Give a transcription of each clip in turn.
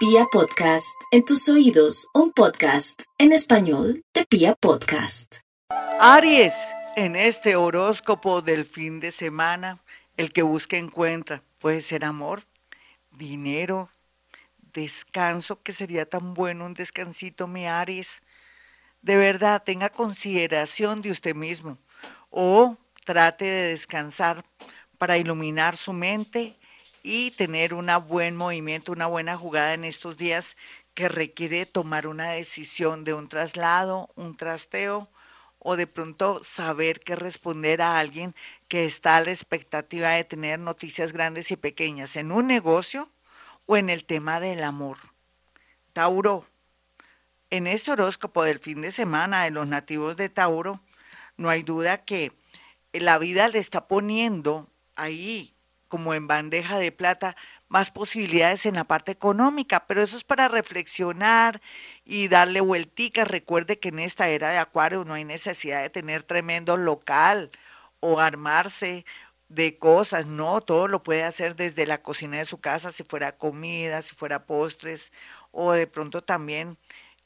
Pia Podcast, en tus oídos, un podcast en español de Pia Podcast. Aries, en este horóscopo del fin de semana, el que busca encuentra. Puede ser amor, dinero, descanso, que sería tan bueno un descansito, mi Aries. De verdad, tenga consideración de usted mismo o trate de descansar para iluminar su mente y tener un buen movimiento, una buena jugada en estos días que requiere tomar una decisión de un traslado, un trasteo o de pronto saber qué responder a alguien que está a la expectativa de tener noticias grandes y pequeñas en un negocio o en el tema del amor. Tauro, en este horóscopo del fin de semana de los nativos de Tauro, no hay duda que la vida le está poniendo ahí como en bandeja de plata más posibilidades en la parte económica, pero eso es para reflexionar y darle vueltica. Recuerde que en esta era de Acuario no hay necesidad de tener tremendo local o armarse de cosas, no, todo lo puede hacer desde la cocina de su casa, si fuera comida, si fuera postres, o de pronto también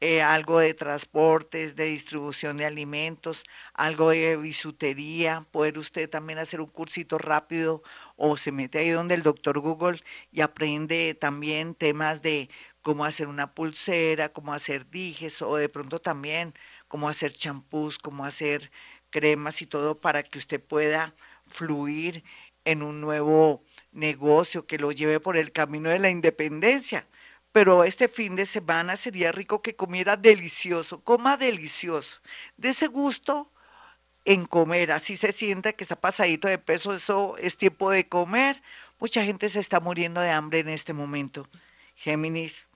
eh, algo de transportes, de distribución de alimentos, algo de bisutería, poder usted también hacer un cursito rápido o se mete ahí donde el doctor Google y aprende también temas de cómo hacer una pulsera, cómo hacer dijes o de pronto también cómo hacer champús, cómo hacer cremas y todo para que usted pueda fluir en un nuevo negocio que lo lleve por el camino de la independencia. Pero este fin de semana sería rico que comiera delicioso, coma delicioso. De ese gusto en comer, así se sienta que está pasadito de peso, eso es tiempo de comer. Mucha gente se está muriendo de hambre en este momento. Géminis,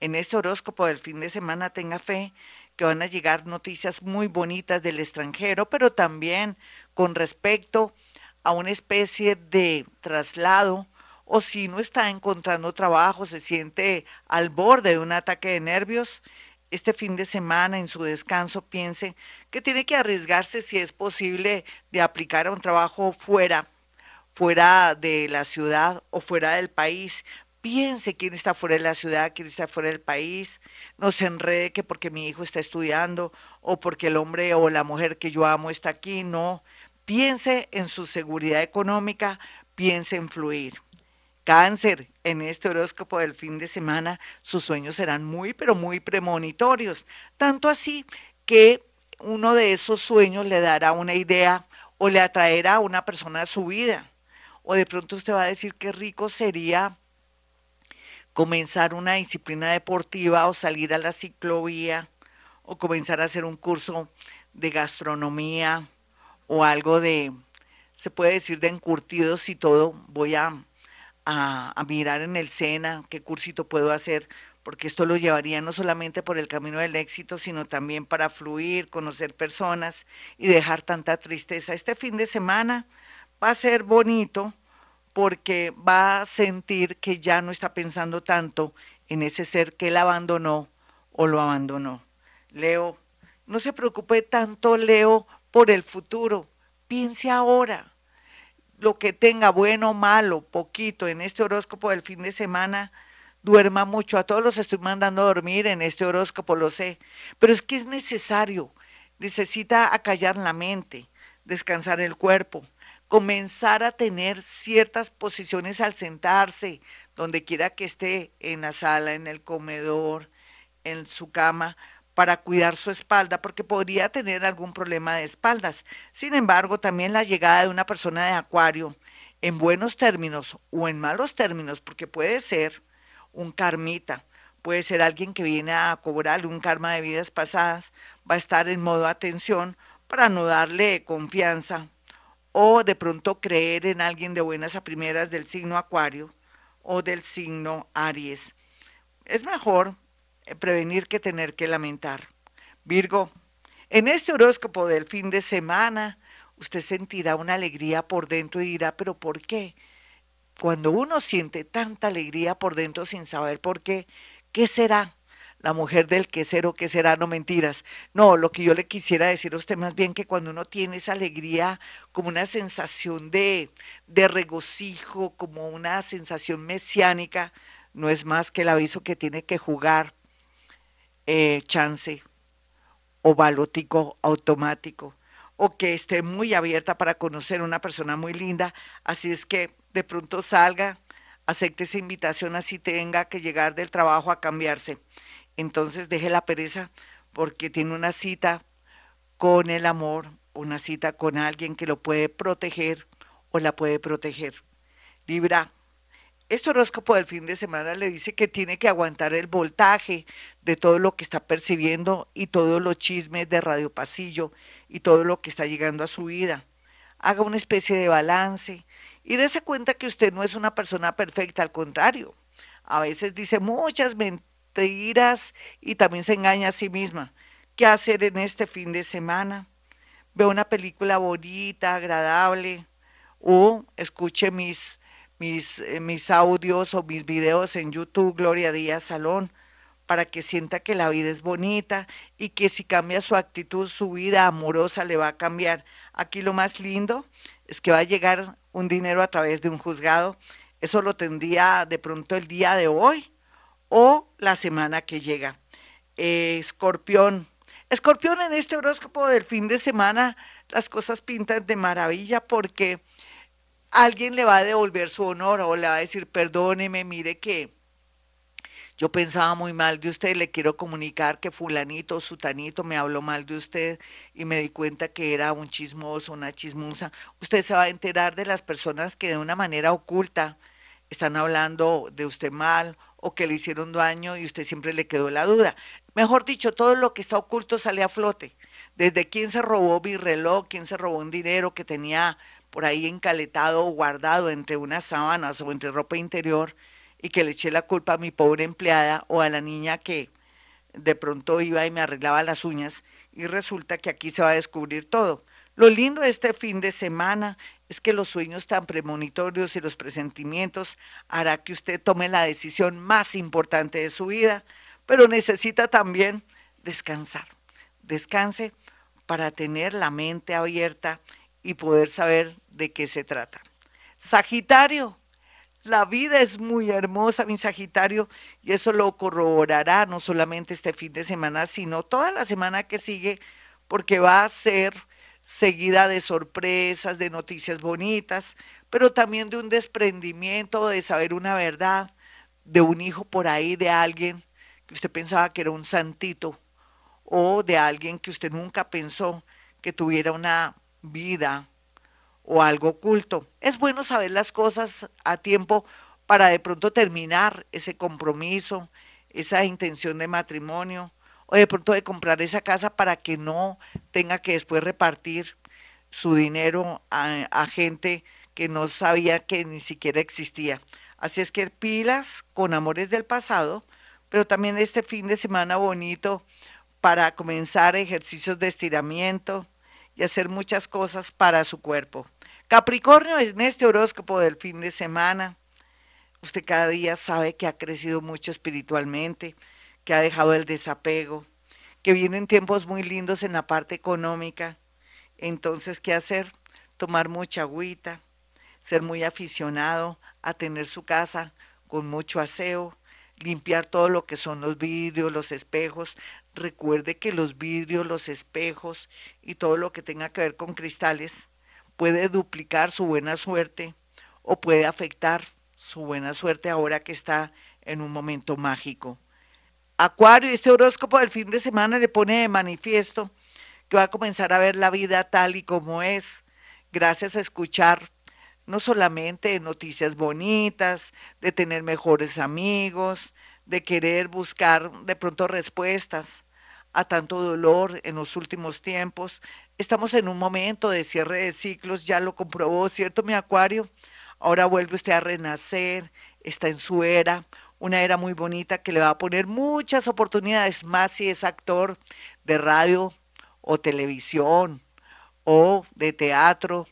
en este horóscopo del fin de semana tenga fe que van a llegar noticias muy bonitas del extranjero, pero también con respecto a una especie de traslado o si no está encontrando trabajo, se siente al borde de un ataque de nervios, este fin de semana en su descanso piense que tiene que arriesgarse si es posible de aplicar a un trabajo fuera, fuera de la ciudad o fuera del país. Piense quién está fuera de la ciudad, quién está fuera del país. No se enrede que porque mi hijo está estudiando o porque el hombre o la mujer que yo amo está aquí. No. Piense en su seguridad económica, piense en fluir. Cáncer, en este horóscopo del fin de semana, sus sueños serán muy, pero muy premonitorios. Tanto así que uno de esos sueños le dará una idea o le atraerá a una persona a su vida. O de pronto usted va a decir qué rico sería comenzar una disciplina deportiva o salir a la ciclovía o comenzar a hacer un curso de gastronomía o algo de, se puede decir, de encurtidos y todo. Voy a a, mirar en el SENA qué cursito puedo hacer, porque esto lo llevaría no solamente por el camino del éxito, sino también para fluir, conocer personas y dejar tanta tristeza. Este fin de semana va a ser bonito porque va a sentir que ya no está pensando tanto en ese ser que él abandonó o lo abandonó. Leo, no se preocupe tanto, Leo, por el futuro. Piense ahora lo que tenga, bueno malo, poquito, en este horóscopo del fin de semana, duerma mucho. A todos los estoy mandando a dormir en este horóscopo, lo sé. Pero es que es necesario. Necesita acallar la mente, descansar el cuerpo, comenzar a tener ciertas posiciones al sentarse, donde quiera que esté, en la sala, en el comedor, en su cama, para cuidar su espalda porque podría tener algún problema de espaldas. Sin embargo, también la llegada de una persona de acuario en buenos términos o en malos términos, porque puede ser un karmita, puede ser alguien que viene a cobrarle un karma de vidas pasadas, va a estar en modo atención para no darle confianza o de pronto creer en alguien de buenas a primeras del signo acuario o del signo Aries. Es mejor prevenir que tener que lamentar. Virgo, en este horóscopo del fin de semana, usted sentirá una alegría por dentro y dirá, pero ¿por qué? Cuando uno siente tanta alegría por dentro sin saber por qué, ¿qué será? La mujer del qué ser o qué será, no mentiras. No, lo que yo le quisiera decir a usted más bien que cuando uno tiene esa alegría como una sensación de, de regocijo, como una sensación mesiánica, no es más que el aviso que tiene que jugar eh, chance o balotico automático o que esté muy abierta para conocer una persona muy linda. Así es que de pronto salga, acepte esa invitación así tenga que llegar del trabajo a cambiarse. Entonces deje la pereza porque tiene una cita con el amor, una cita con alguien que lo puede proteger o la puede proteger. Libra, este horóscopo del fin de semana le dice que tiene que aguantar el voltaje de todo lo que está percibiendo y todos los chismes de Radio Pasillo y todo lo que está llegando a su vida. Haga una especie de balance y dése cuenta que usted no es una persona perfecta, al contrario. A veces dice muchas mentiras y también se engaña a sí misma. ¿Qué hacer en este fin de semana? Ve una película bonita, agradable o escuche mis mis, eh, mis audios o mis videos en YouTube, Gloria Díaz Salón, para que sienta que la vida es bonita y que si cambia su actitud, su vida amorosa le va a cambiar. Aquí lo más lindo es que va a llegar un dinero a través de un juzgado. Eso lo tendría de pronto el día de hoy o la semana que llega. Escorpión. Escorpión en este horóscopo del fin de semana, las cosas pintan de maravilla porque alguien le va a devolver su honor o le va a decir, perdóneme, mire que yo pensaba muy mal de usted, le quiero comunicar que fulanito, sutanito me habló mal de usted y me di cuenta que era un chismoso, una chismosa. Usted se va a enterar de las personas que de una manera oculta están hablando de usted mal o que le hicieron daño y usted siempre le quedó la duda. Mejor dicho, todo lo que está oculto sale a flote. Desde quién se robó mi reloj, quién se robó un dinero que tenía por ahí encaletado o guardado entre unas sábanas o entre ropa interior y que le eché la culpa a mi pobre empleada o a la niña que de pronto iba y me arreglaba las uñas y resulta que aquí se va a descubrir todo. Lo lindo de este fin de semana es que los sueños tan premonitorios y los presentimientos hará que usted tome la decisión más importante de su vida, pero necesita también descansar. Descanse para tener la mente abierta y poder saber de qué se trata. Sagitario, la vida es muy hermosa, mi Sagitario, y eso lo corroborará no solamente este fin de semana, sino toda la semana que sigue, porque va a ser seguida de sorpresas, de noticias bonitas, pero también de un desprendimiento, de saber una verdad, de un hijo por ahí, de alguien que usted pensaba que era un santito, o de alguien que usted nunca pensó que tuviera una vida o algo oculto. Es bueno saber las cosas a tiempo para de pronto terminar ese compromiso, esa intención de matrimonio, o de pronto de comprar esa casa para que no tenga que después repartir su dinero a, gente que no sabía que ni siquiera existía. Así es que pilas con amores del pasado, pero también este fin de semana bonito para comenzar ejercicios de estiramiento y hacer muchas cosas para su cuerpo. Capricornio, en este horóscopo del fin de semana, usted cada día sabe que ha crecido mucho espiritualmente, que ha dejado el desapego, que vienen tiempos muy lindos en la parte económica. Entonces, ¿qué hacer? Tomar mucha agüita, ser muy aficionado a tener su casa con mucho aseo, limpiar todo lo que son los vidrios, los espejos. Recuerde que los vidrios, los espejos y todo lo que tenga que ver con cristales puede duplicar su buena suerte o puede afectar su buena suerte ahora que está en un momento mágico. Acuario, este horóscopo del fin de semana le pone de manifiesto que va a comenzar a ver la vida tal y como es, gracias a escuchar no solamente noticias bonitas, de tener mejores amigos, de querer buscar de pronto respuestas a tanto dolor en los últimos tiempos, Estamos en un momento de cierre de ciclos, ya lo comprobó, ¿cierto, mi acuario? Ahora vuelve usted a renacer, está en su era, una era muy bonita que le va a poner muchas oportunidades más si es actor de radio o televisión o de teatro,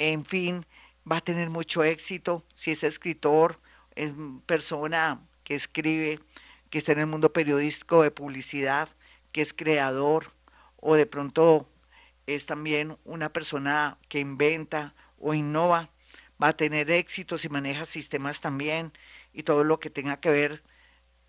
en fin, va a tener mucho éxito si es escritor, es persona que escribe, que está en el mundo periodístico de publicidad, que es creador o de pronto es también una persona que inventa o innova, va a tener éxito si maneja sistemas también y todo lo que tenga que ver,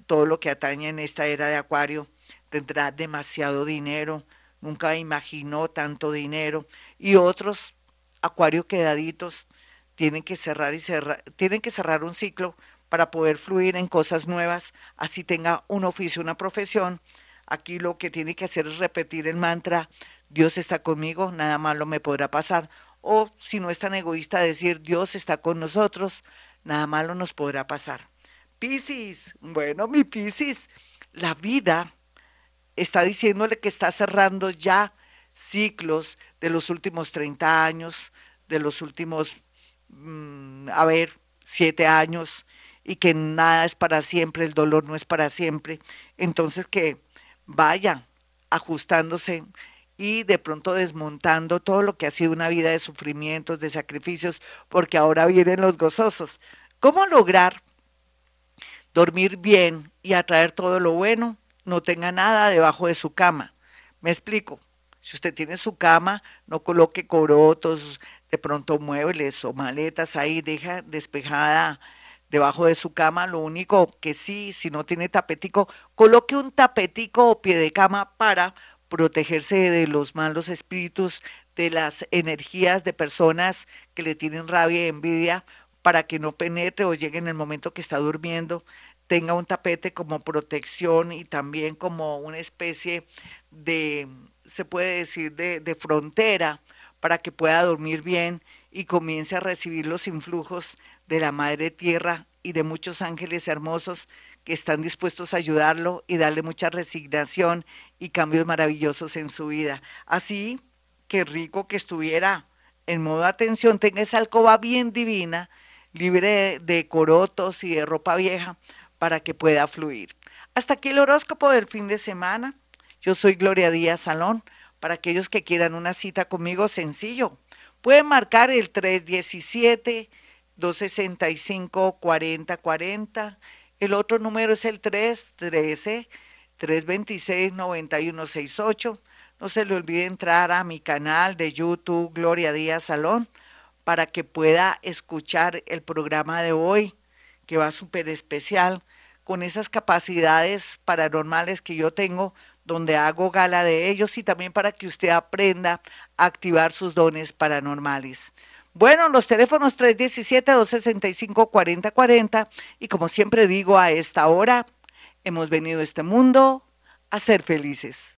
todo lo que atañe en esta era de Acuario, tendrá demasiado dinero, nunca imaginó tanto dinero y otros Acuario quedaditos tienen que cerrar y cerrar, tienen que cerrar un ciclo para poder fluir en cosas nuevas, así tenga un oficio, una profesión. Aquí lo que tiene que hacer es repetir el mantra, Dios está conmigo, nada malo me podrá pasar. O si no es tan egoísta decir, Dios está con nosotros, nada malo nos podrá pasar. Piscis, bueno, mi Piscis, la vida está diciéndole que está cerrando ya ciclos de los últimos 30 años, de los últimos, mm, a ver, siete años, y que nada es para siempre, el dolor no es para siempre. Entonces que vaya ajustándose y de pronto desmontando todo lo que ha sido una vida de sufrimientos, de sacrificios, porque ahora vienen los gozosos. ¿Cómo lograr dormir bien y atraer todo lo bueno? No tenga nada debajo de su cama. Me explico. Si usted tiene su cama, no coloque corotos, de pronto muebles o maletas ahí, deja despejada debajo de su cama. Lo único que sí, si no tiene tapetico, coloque un tapetico o pie de cama para protegerse de los malos espíritus, de las energías de personas que le tienen rabia y envidia, para que no penetre o llegue en el momento que está durmiendo, tenga un tapete como protección y también como una especie de, se puede decir, de, de frontera para que pueda dormir bien y comience a recibir los influjos de la Madre Tierra y de muchos ángeles hermosos que están dispuestos a ayudarlo y darle mucha resignación y cambios maravillosos en su vida. Así que rico que estuviera en modo atención, tenga esa alcoba bien divina, libre de corotos y de ropa vieja, para que pueda fluir. Hasta aquí el horóscopo del fin de semana. Yo soy Gloria Díaz Salón. Para aquellos que quieran una cita conmigo, sencillo. Pueden marcar el 317 265 4040. El otro número es el 313 326 9168. No se le olvide entrar a mi canal de YouTube Gloria Díaz Salón para que pueda escuchar el programa de hoy, que va súper especial, con esas capacidades paranormales que yo tengo, donde hago gala de ellos y también para que usted aprenda a activar sus dones paranormales. Bueno, los teléfonos 317-265-4040 y como siempre digo a esta hora, hemos venido a este mundo a ser felices.